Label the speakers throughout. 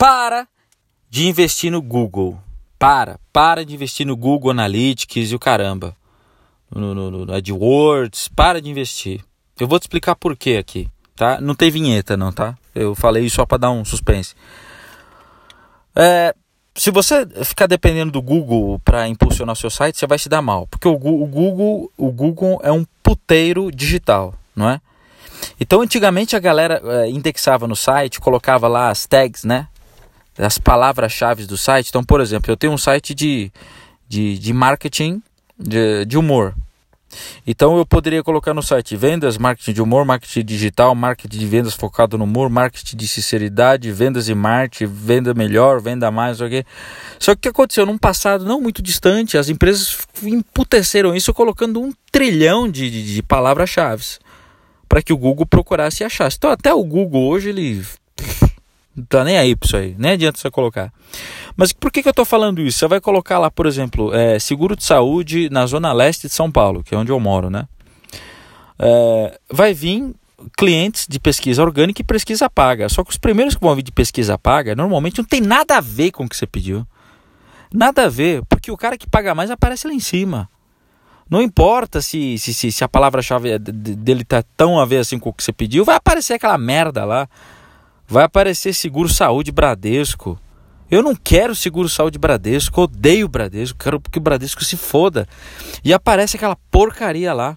Speaker 1: para de investir no Google. Para, para de investir no Google Analytics e o caramba. No, no, no AdWords, para de investir. Eu vou te explicar por quê aqui, tá? Não tem vinheta não, tá? Eu falei só para dar um suspense. É, se você ficar dependendo do Google para impulsionar seu site, você vai se dar mal, porque o, o, Google, o Google é um puteiro digital, não é? Então, antigamente a galera é, indexava no site, colocava lá as tags, né? As palavras-chave do site. Então, por exemplo, eu tenho um site de, de, de marketing de, de humor. Então eu poderia colocar no site vendas, marketing de humor, marketing digital, marketing de vendas focado no humor, marketing de sinceridade, vendas e marketing, venda melhor, venda mais, ok? Só que o que aconteceu num passado não muito distante, as empresas emputeceram isso colocando um trilhão de, de, de palavras-chave para que o Google procurasse e achasse. Então até o Google hoje ele não tá nem aí para isso aí, nem adianta você colocar. Mas por que, que eu estou falando isso? Você vai colocar lá, por exemplo, é, seguro de saúde na zona leste de São Paulo, que é onde eu moro, né? É, vai vir clientes de pesquisa orgânica e pesquisa paga. Só que os primeiros que vão vir de pesquisa paga, normalmente não tem nada a ver com o que você pediu. Nada a ver, porque o cara que paga mais aparece lá em cima. Não importa se, se, se, se a palavra-chave dele tá tão a ver assim com o que você pediu, vai aparecer aquela merda lá. Vai aparecer seguro saúde Bradesco. Eu não quero seguro saúde Bradesco, odeio Bradesco, quero que o Bradesco se foda. E aparece aquela porcaria lá.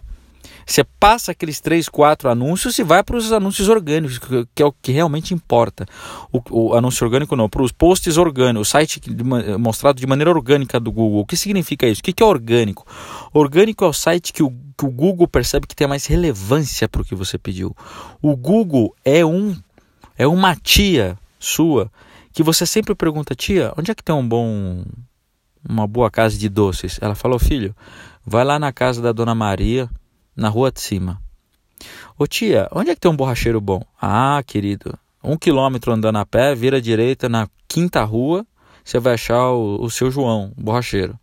Speaker 1: Você passa aqueles três, quatro anúncios e vai para os anúncios orgânicos, que é o que realmente importa. O, o anúncio orgânico não, para os posts orgânicos, o site mostrado de maneira orgânica do Google. O que significa isso? O que, que é orgânico? Orgânico é o site que o, que o Google percebe que tem mais relevância para o que você pediu. O Google é um é uma tia sua que você sempre pergunta, tia, onde é que tem um bom, uma boa casa de doces? Ela falou, filho, vai lá na casa da dona Maria, na rua de cima. Ô tia, onde é que tem um borracheiro bom? Ah, querido, um quilômetro andando a pé, vira à direita na quinta rua, você vai achar o, o seu João, o borracheiro.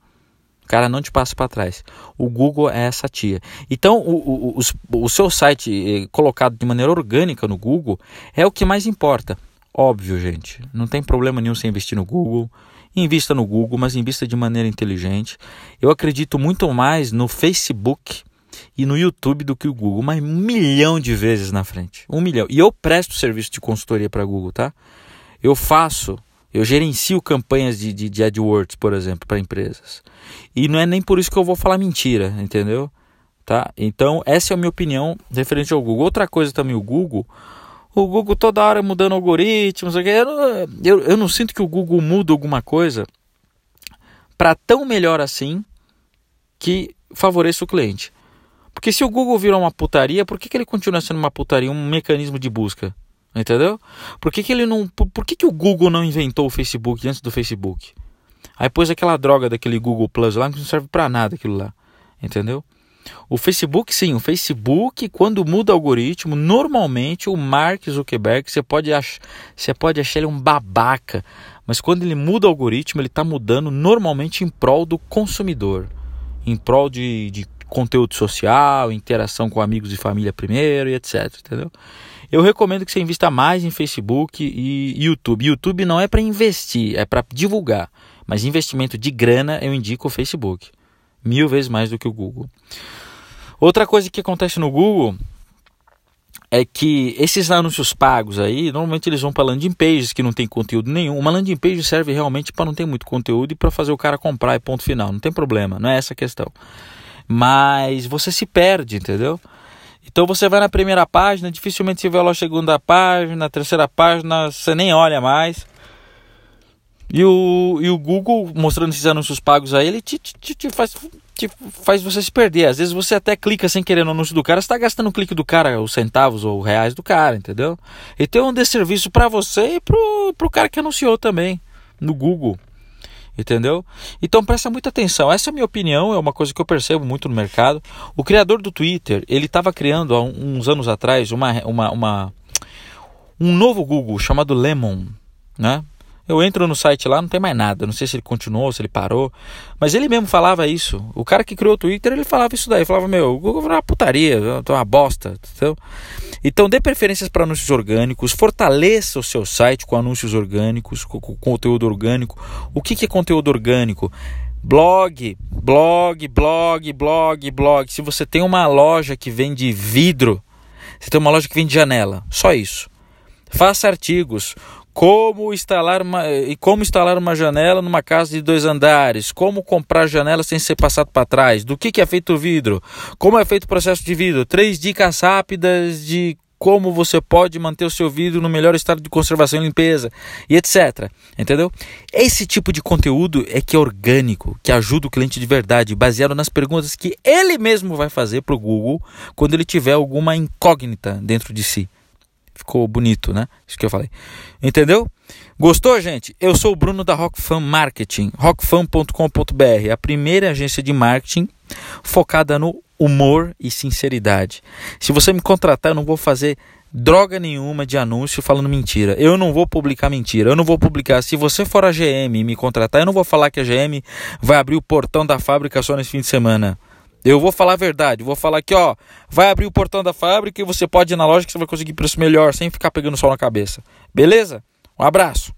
Speaker 1: Cara não te passa para trás. O Google é essa tia. Então, o, o, o, o seu site eh, colocado de maneira orgânica no Google é o que mais importa. Óbvio, gente, não tem problema nenhum você investir no Google. Invista no Google, mas invista de maneira inteligente. Eu acredito muito mais no Facebook e no YouTube do que o Google, mas um milhão de vezes na frente. Um milhão. E eu presto serviço de consultoria para Google, tá? Eu faço, eu gerencio campanhas de, de, de AdWords, por exemplo, para empresas. E não é nem por isso que eu vou falar mentira, entendeu? Tá? Então, essa é a minha opinião referente ao Google. Outra coisa também, o Google o Google toda hora mudando algoritmos. Eu, eu, eu não sinto que o Google muda alguma coisa para tão melhor assim que favoreça o cliente. Porque se o Google virou uma putaria, por que, que ele continua sendo uma putaria, um mecanismo de busca? Entendeu? Por que, que ele não. Por, por que, que o Google não inventou o Facebook antes do Facebook? Aí pôs aquela droga daquele Google Plus lá que não serve para nada aquilo lá. Entendeu? O Facebook, sim, o Facebook, quando muda o algoritmo, normalmente o Mark Zuckerberg, você pode, ach você pode achar ele um babaca, mas quando ele muda o algoritmo, ele está mudando normalmente em prol do consumidor, em prol de, de conteúdo social, interação com amigos e família primeiro e etc. Entendeu? Eu recomendo que você invista mais em Facebook e YouTube. YouTube não é para investir, é para divulgar. Mas investimento de grana eu indico o Facebook mil vezes mais do que o Google. Outra coisa que acontece no Google é que esses anúncios pagos aí, normalmente eles vão para landing pages que não tem conteúdo nenhum. Uma landing page serve realmente para não ter muito conteúdo e para fazer o cara comprar e ponto final. Não tem problema, não é essa a questão. Mas você se perde, entendeu? Então você vai na primeira página, dificilmente você vai lá segunda página, na terceira página, você nem olha mais. E o, e o Google, mostrando esses anúncios pagos aí, ele te, te, te, faz, te faz você se perder. Às vezes você até clica sem querer no anúncio do cara, você está gastando o clique do cara, os centavos ou reais do cara, entendeu? Então é um desserviço para você e pro, pro cara que anunciou também no Google. Entendeu? Então presta muita atenção. Essa é a minha opinião, é uma coisa que eu percebo muito no mercado. O criador do Twitter, ele estava criando há uns anos atrás uma, uma, uma, um novo Google chamado Lemon, né? Eu entro no site lá, não tem mais nada. Não sei se ele continuou, se ele parou. Mas ele mesmo falava isso. O cara que criou o Twitter, ele falava isso daí. Ele falava, meu, o Google é uma putaria, é uma bosta. Entendeu? Então dê preferências para anúncios orgânicos, fortaleça o seu site com anúncios orgânicos, com, com conteúdo orgânico. O que, que é conteúdo orgânico? Blog, blog, blog, blog, blog. Se você tem uma loja que vende vidro, você tem uma loja que vende janela, só isso. Faça artigos como instalar uma, e como instalar uma janela numa casa de dois andares, como comprar janela sem ser passado para trás, do que, que é feito o vidro, como é feito o processo de vidro, três dicas rápidas de como você pode manter o seu vidro no melhor estado de conservação e limpeza e etc. Entendeu? Esse tipo de conteúdo é que é orgânico, que ajuda o cliente de verdade, baseado nas perguntas que ele mesmo vai fazer para o Google quando ele tiver alguma incógnita dentro de si. Ficou bonito, né? Isso que eu falei. Entendeu? Gostou, gente? Eu sou o Bruno da Rockfan Marketing, rockfan.com.br, a primeira agência de marketing focada no humor e sinceridade. Se você me contratar, eu não vou fazer droga nenhuma de anúncio falando mentira. Eu não vou publicar mentira. Eu não vou publicar. Se você for a GM e me contratar, eu não vou falar que a GM vai abrir o portão da fábrica só nesse fim de semana. Eu vou falar a verdade, vou falar que, ó, vai abrir o portão da fábrica e você pode ir na loja que você vai conseguir preço melhor, sem ficar pegando sol na cabeça. Beleza? Um abraço.